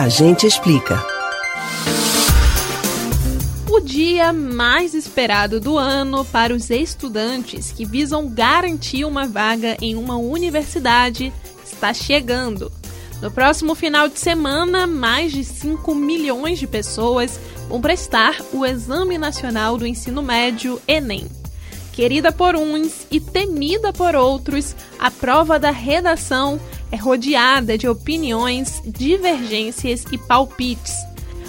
A gente explica. O dia mais esperado do ano para os estudantes que visam garantir uma vaga em uma universidade está chegando. No próximo final de semana, mais de 5 milhões de pessoas vão prestar o Exame Nacional do Ensino Médio Enem. Querida por uns e temida por outros, a prova da redação é rodeada de opiniões, divergências e palpites.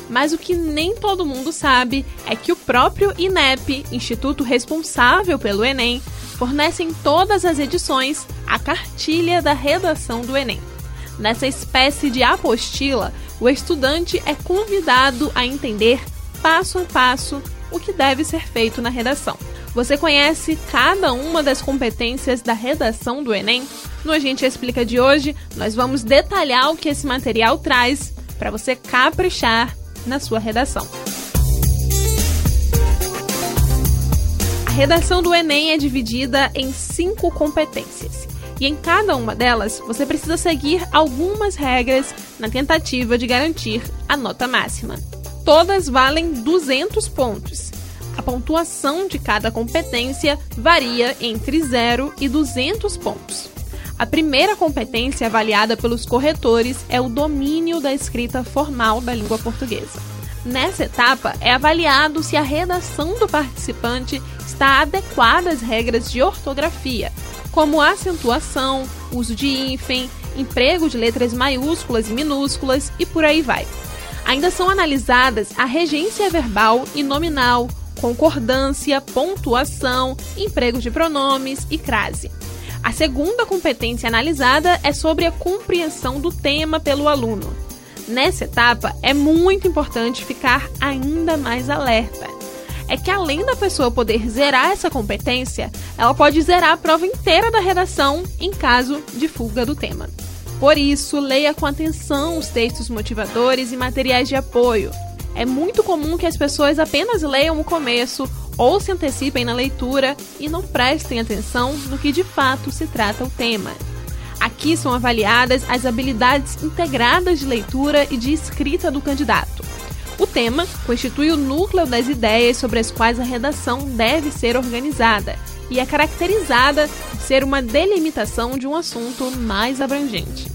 Mas o que nem todo mundo sabe é que o próprio INEP, instituto responsável pelo Enem, fornece em todas as edições a cartilha da redação do Enem. Nessa espécie de apostila, o estudante é convidado a entender passo a passo o que deve ser feito na redação. Você conhece cada uma das competências da redação do Enem? No A Gente Explica de hoje, nós vamos detalhar o que esse material traz para você caprichar na sua redação. A redação do Enem é dividida em cinco competências. E em cada uma delas, você precisa seguir algumas regras na tentativa de garantir a nota máxima. Todas valem 200 pontos a pontuação de cada competência varia entre 0 e 200 pontos. A primeira competência avaliada pelos corretores é o domínio da escrita formal da língua portuguesa. Nessa etapa, é avaliado se a redação do participante está adequada às regras de ortografia, como acentuação, uso de hífen, emprego de letras maiúsculas e minúsculas e por aí vai. Ainda são analisadas a regência verbal e nominal, concordância, pontuação, emprego de pronomes e crase. A segunda competência analisada é sobre a compreensão do tema pelo aluno. Nessa etapa, é muito importante ficar ainda mais alerta. É que além da pessoa poder zerar essa competência, ela pode zerar a prova inteira da redação em caso de fuga do tema. Por isso, leia com atenção os textos motivadores e materiais de apoio, é muito comum que as pessoas apenas leiam o começo ou se antecipem na leitura e não prestem atenção no que de fato se trata o tema. Aqui são avaliadas as habilidades integradas de leitura e de escrita do candidato. O tema constitui o núcleo das ideias sobre as quais a redação deve ser organizada e é caracterizada por ser uma delimitação de um assunto mais abrangente.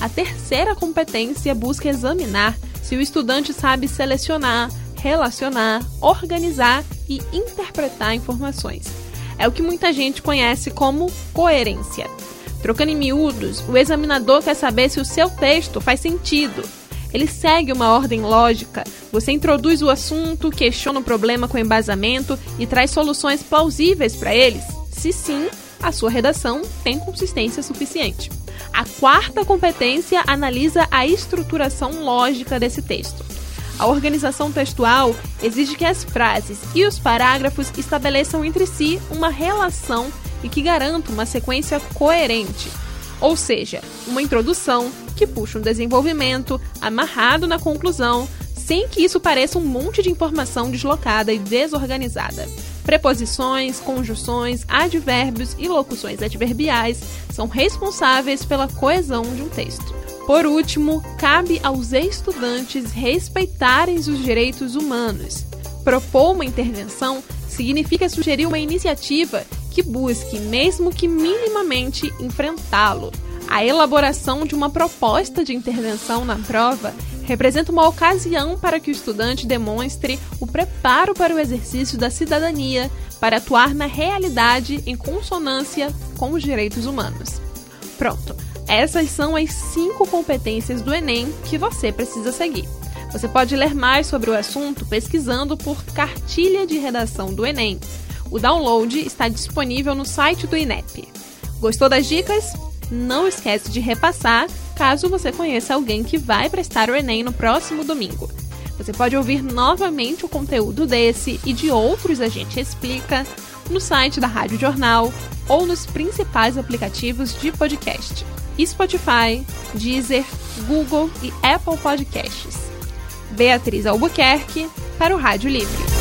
A terceira competência busca examinar se o estudante sabe selecionar, relacionar, organizar e interpretar informações. É o que muita gente conhece como coerência. Trocando em miúdos, o examinador quer saber se o seu texto faz sentido. Ele segue uma ordem lógica. Você introduz o assunto, questiona o problema com embasamento e traz soluções plausíveis para eles. Se sim, a sua redação tem consistência suficiente. A quarta competência analisa a estruturação lógica desse texto. A organização textual exige que as frases e os parágrafos estabeleçam entre si uma relação e que garantam uma sequência coerente, ou seja, uma introdução que puxa um desenvolvimento amarrado na conclusão, sem que isso pareça um monte de informação deslocada e desorganizada. Preposições, conjunções, advérbios e locuções adverbiais são responsáveis pela coesão de um texto. Por último, cabe aos estudantes respeitarem os direitos humanos. Propor uma intervenção significa sugerir uma iniciativa que busque, mesmo que minimamente, enfrentá-lo. A elaboração de uma proposta de intervenção na prova representa uma ocasião para que o estudante demonstre o preparo para o exercício da cidadania, para atuar na realidade em consonância com os direitos humanos. Pronto, essas são as cinco competências do Enem que você precisa seguir. Você pode ler mais sobre o assunto pesquisando por Cartilha de Redação do Enem. O download está disponível no site do INEP. Gostou das dicas? Não esquece de repassar caso você conheça alguém que vai prestar o Enem no próximo domingo. Você pode ouvir novamente o conteúdo desse e de outros A Gente Explica no site da Rádio Jornal ou nos principais aplicativos de podcast: Spotify, Deezer, Google e Apple Podcasts. Beatriz Albuquerque para o Rádio Livre.